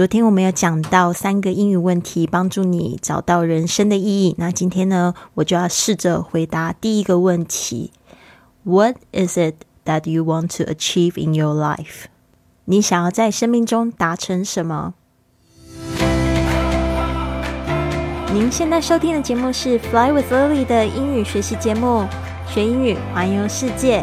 昨天我们有讲到三个英语问题，帮助你找到人生的意义。那今天呢，我就要试着回答第一个问题：What is it that you want to achieve in your life？你想要在生命中达成什么？您现在收听的节目是 Fly with Lily 的英语学习节目，学英语环游世界。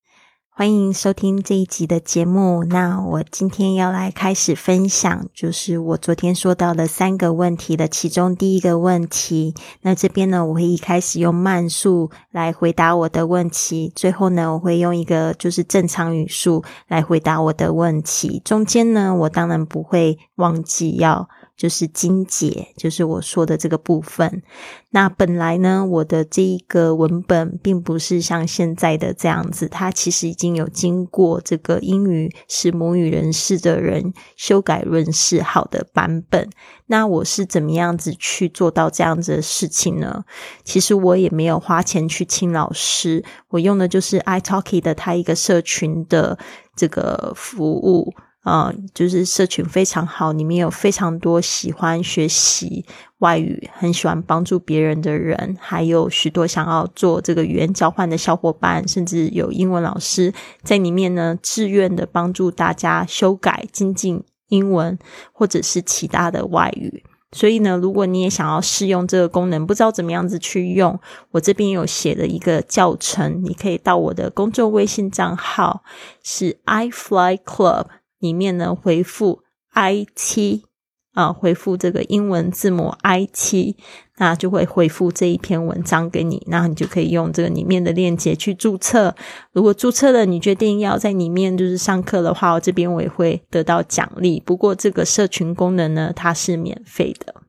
欢迎收听这一集的节目。那我今天要来开始分享，就是我昨天说到的三个问题的其中第一个问题。那这边呢，我会一开始用慢速来回答我的问题，最后呢，我会用一个就是正常语速来回答我的问题。中间呢，我当然不会忘记要。就是精简，就是我说的这个部分。那本来呢，我的这一个文本并不是像现在的这样子，它其实已经有经过这个英语是母语人士的人修改润饰好的版本。那我是怎么样子去做到这样子的事情呢？其实我也没有花钱去请老师，我用的就是 iTalki 的它一个社群的这个服务。啊，就是社群非常好，里面有非常多喜欢学习外语、很喜欢帮助别人的人，还有许多想要做这个语言交换的小伙伴，甚至有英文老师在里面呢，自愿的帮助大家修改、精进英文或者是其他的外语。所以呢，如果你也想要试用这个功能，不知道怎么样子去用，我这边有写的一个教程，你可以到我的公众微信账号是 iFly Club。里面呢，回复 I 七啊，回复这个英文字母 I 七那就会回复这一篇文章给你，那你就可以用这个里面的链接去注册。如果注册了，你决定要在里面就是上课的话，我这边我也会得到奖励。不过这个社群功能呢，它是免费的。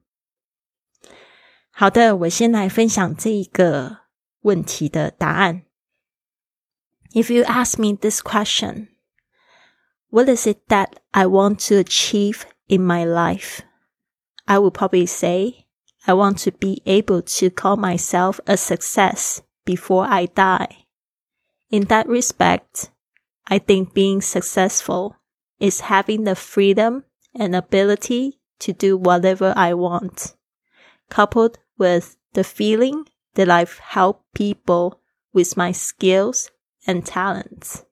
好的，我先来分享这一个问题的答案。If you ask me this question. What is it that I want to achieve in my life? I would probably say I want to be able to call myself a success before I die. In that respect, I think being successful is having the freedom and ability to do whatever I want, coupled with the feeling that I've helped people with my skills and talents.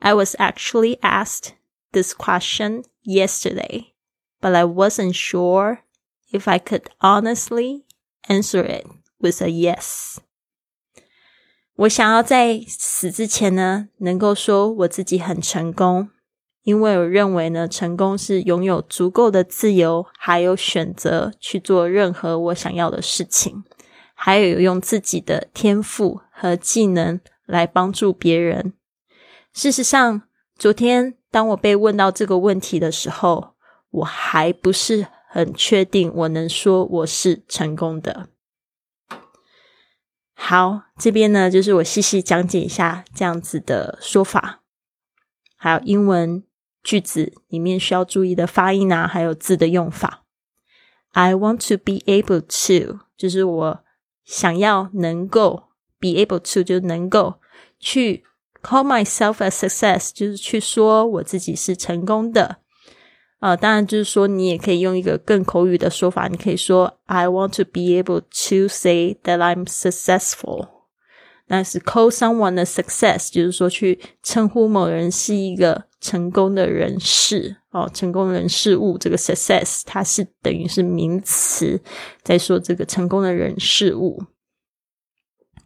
I was actually asked this question yesterday, but I wasn't sure if I could honestly answer it with a yes. 我想要在死之前呢，能够说我自己很成功，因为我认为呢，成功是拥有足够的自由，还有选择去做任何我想要的事情，还有用自己的天赋和技能来帮助别人 事实上，昨天当我被问到这个问题的时候，我还不是很确定我能说我是成功的。好，这边呢就是我细细讲解一下这样子的说法，还有英文句子里面需要注意的发音啊，还有字的用法。I want to be able to，就是我想要能够 be able to，就能够去。Call myself a success，就是去说我自己是成功的。啊，当然就是说，你也可以用一个更口语的说法，你可以说 I want to be able to say that I'm successful。但是 call someone a success，就是说去称呼某人是一个成功的人士哦，成功人事物。这个 success 它是等于是名词，在说这个成功的人事物。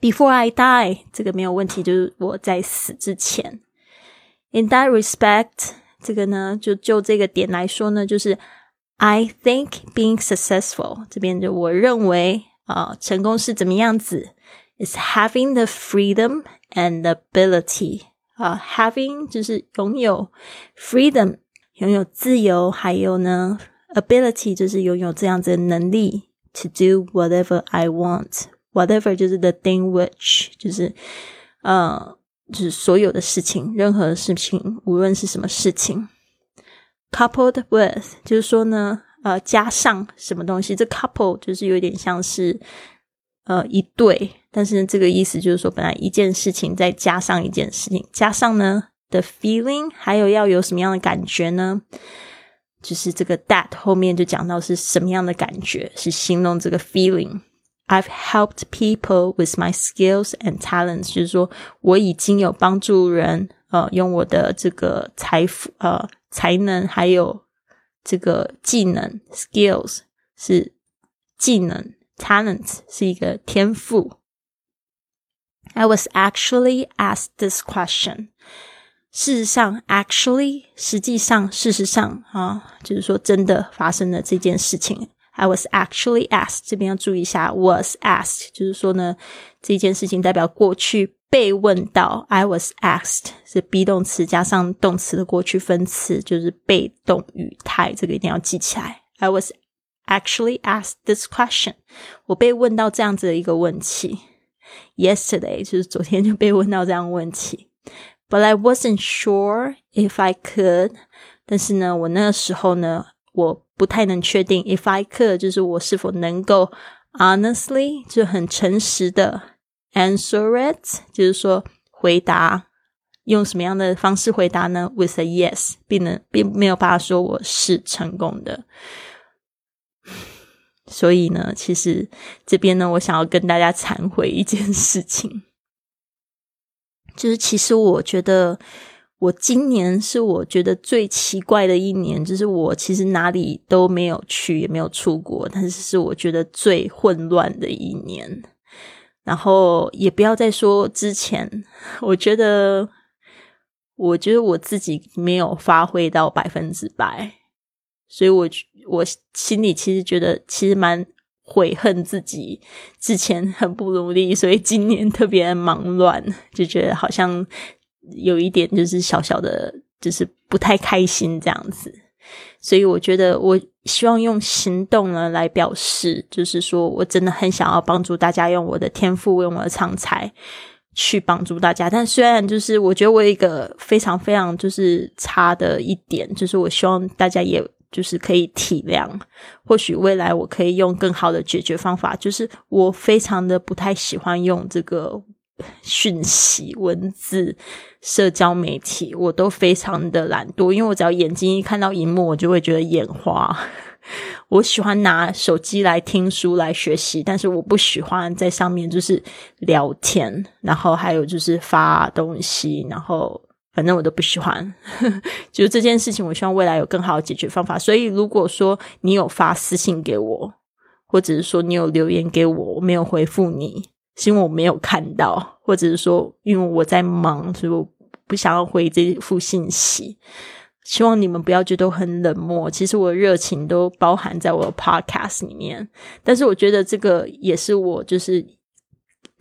Before I die，这个没有问题，就是我在死之前。In that respect，这个呢，就就这个点来说呢，就是 I think being successful，这边就我认为啊，成功是怎么样子？Is having the freedom and ability 啊，having 就是拥有 freedom，拥有自由，还有呢，ability 就是拥有这样子的能力，to do whatever I want。 whatever 就是 the thing which 就是呃就是所有的事情，任何事情，无论是什么事情，coupled with，就是说呢，呃，加上什么东西，这 couple 就是有点像是呃一对，但是这个意思就是说，本来一件事情再加上一件事情，加上呢，the feeling，还有要有什么样的感觉呢？就是这个 that 后面就讲到是什么样的感觉，是形容这个 feeling。I've helped people with my skills and talents，就是说我已经有帮助人，呃，用我的这个财富、呃才能，还有这个技能 skills 是技能，talent 是一个天赋。I was actually asked this question。事实上，actually，实际上，事实上，啊，就是说，真的发生了这件事情。 I was actually asked，这边要注意一下，was asked，就是说呢，这件事情代表过去被问到。I was asked 是 be 动词加上动词的过去分词，就是被动语态，这个一定要记起来。I was actually asked this question，我被问到这样子的一个问题。Yesterday，就是昨天就被问到这样问题。But I wasn't sure if I could。但是呢，我那个时候呢，我 不太能确定 if I could，就是我是否能够 honestly 就很诚实的 answer it，就是说回答用什么样的方式回答呢？With a yes，并能并没有办法说我是成功的。所以呢，其实这边呢，我想要跟大家忏悔一件事情。就是其实我觉得，我今年是我觉得最奇怪的一年。就是我其实哪里都没有去，也没有出国，但是是我觉得最混乱的一年。然后也不要再说之前，我觉得，我觉得我自己没有发挥到百分之百，所以我我心里其实觉得其实蛮。悔恨自己之前很不努力，所以今年特别忙乱，就觉得好像有一点就是小小的，就是不太开心这样子。所以我觉得，我希望用行动呢来表示，就是说我真的很想要帮助大家，用我的天赋，用我的长才去帮助大家。但虽然就是我觉得我有一个非常非常就是差的一点，就是我希望大家也。就是可以体谅，或许未来我可以用更好的解决方法。就是我非常的不太喜欢用这个讯息、文字、社交媒体，我都非常的懒惰，因为我只要眼睛一看到荧幕，我就会觉得眼花。我喜欢拿手机来听书来学习，但是我不喜欢在上面就是聊天，然后还有就是发东西，然后。反正我都不喜欢，就这件事情，我希望未来有更好的解决方法。所以，如果说你有发私信给我，或者是说你有留言给我，我没有回复你，是因为我没有看到，或者是说因为我在忙，所以我不想要回这副信息。希望你们不要觉得很冷漠，其实我的热情都包含在我的 podcast 里面。但是，我觉得这个也是我就是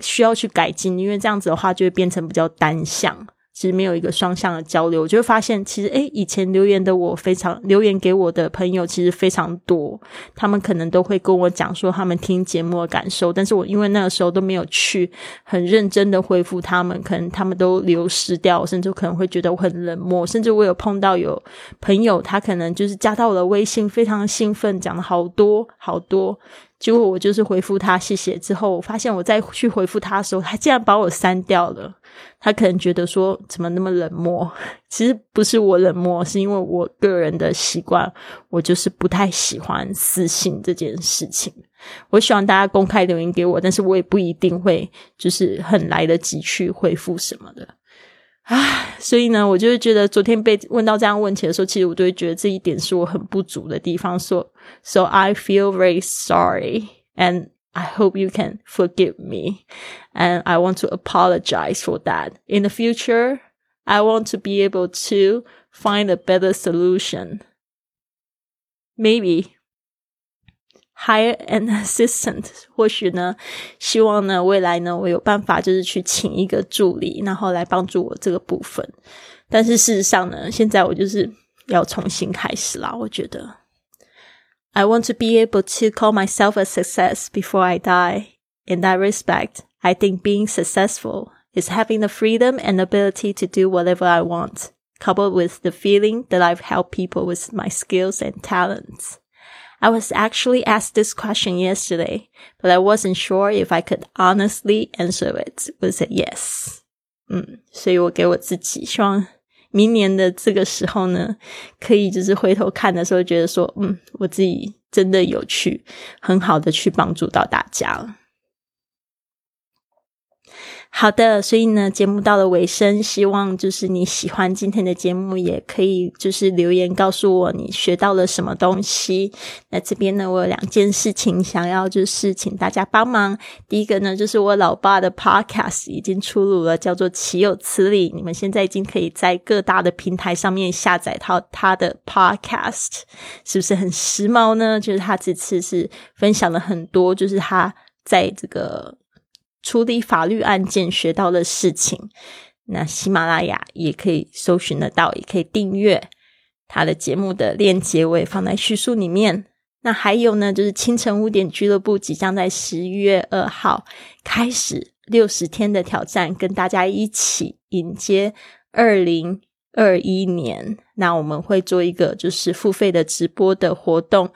需要去改进，因为这样子的话就会变成比较单向。其实没有一个双向的交流，我就会发现，其实诶，以前留言的我非常留言给我的朋友其实非常多，他们可能都会跟我讲说他们听节目的感受，但是我因为那个时候都没有去很认真的回复他们，可能他们都流失掉，甚至可能会觉得我很冷漠，甚至我有碰到有朋友，他可能就是加到我的微信，非常兴奋，讲了好多好多。结果我就是回复他谢谢之后，我发现我再去回复他的时候，他竟然把我删掉了。他可能觉得说怎么那么冷漠？其实不是我冷漠，是因为我个人的习惯，我就是不太喜欢私信这件事情。我希望大家公开留言给我，但是我也不一定会就是很来得及去回复什么的。唉，所以呢，我就会觉得昨天被问到这样问题的时候，其实我就会觉得这一点是我很不足的地方。So, so I feel very sorry, and I hope you can forgive me. And I want to apologize for that. In the future, I want to be able to find a better solution. Maybe hire an assistant，或许呢，希望呢，未来呢，我有办法就是去请一个助理，然后来帮助我这个部分。但是事实上呢，现在我就是要重新开始啦。我觉得 ，I want to be able to call myself a success before I die. In that respect, I think being successful is having the freedom and ability to do whatever I want, coupled with the feeling that I've helped people with my skills and talents. I was actually asked this question yesterday, but I wasn't sure if I could honestly answer it with a yes. 嗯，所以我给我自己希望 明年的这个时候呢，可以就是回头看的时候，觉得说，嗯，我自己真的有去很好的去帮助到大家了。好的，所以呢，节目到了尾声，希望就是你喜欢今天的节目，也可以就是留言告诉我你学到了什么东西。那这边呢，我有两件事情想要就是请大家帮忙。第一个呢，就是我老爸的 Podcast 已经出炉了，叫做《岂有此理》，你们现在已经可以在各大的平台上面下载到他的 Podcast，是不是很时髦呢？就是他这次是分享了很多，就是他在这个。处理法律案件学到的事情，那喜马拉雅也可以搜寻得到，也可以订阅他的节目的链接，我也放在叙述里面。那还有呢，就是清晨五点俱乐部即将在十一月二号开始六十天的挑战，跟大家一起迎接二零。二一年，那我们会做一个就是付费的直播的活动，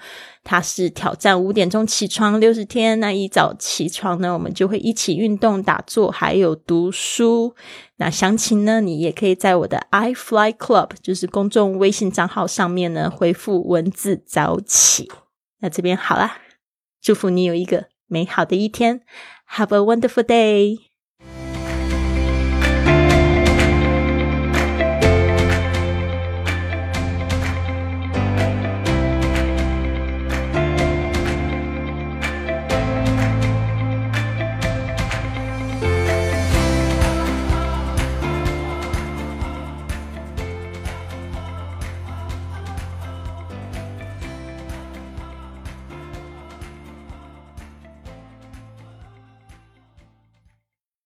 它是挑战五点钟起床六十天。那一早起床呢，我们就会一起运动、打坐，还有读书。那详情呢，你也可以在我的 i Fly Club 就是公众微信账号上面呢回复文字早起。那这边好啦，祝福你有一个美好的一天，Have a wonderful day。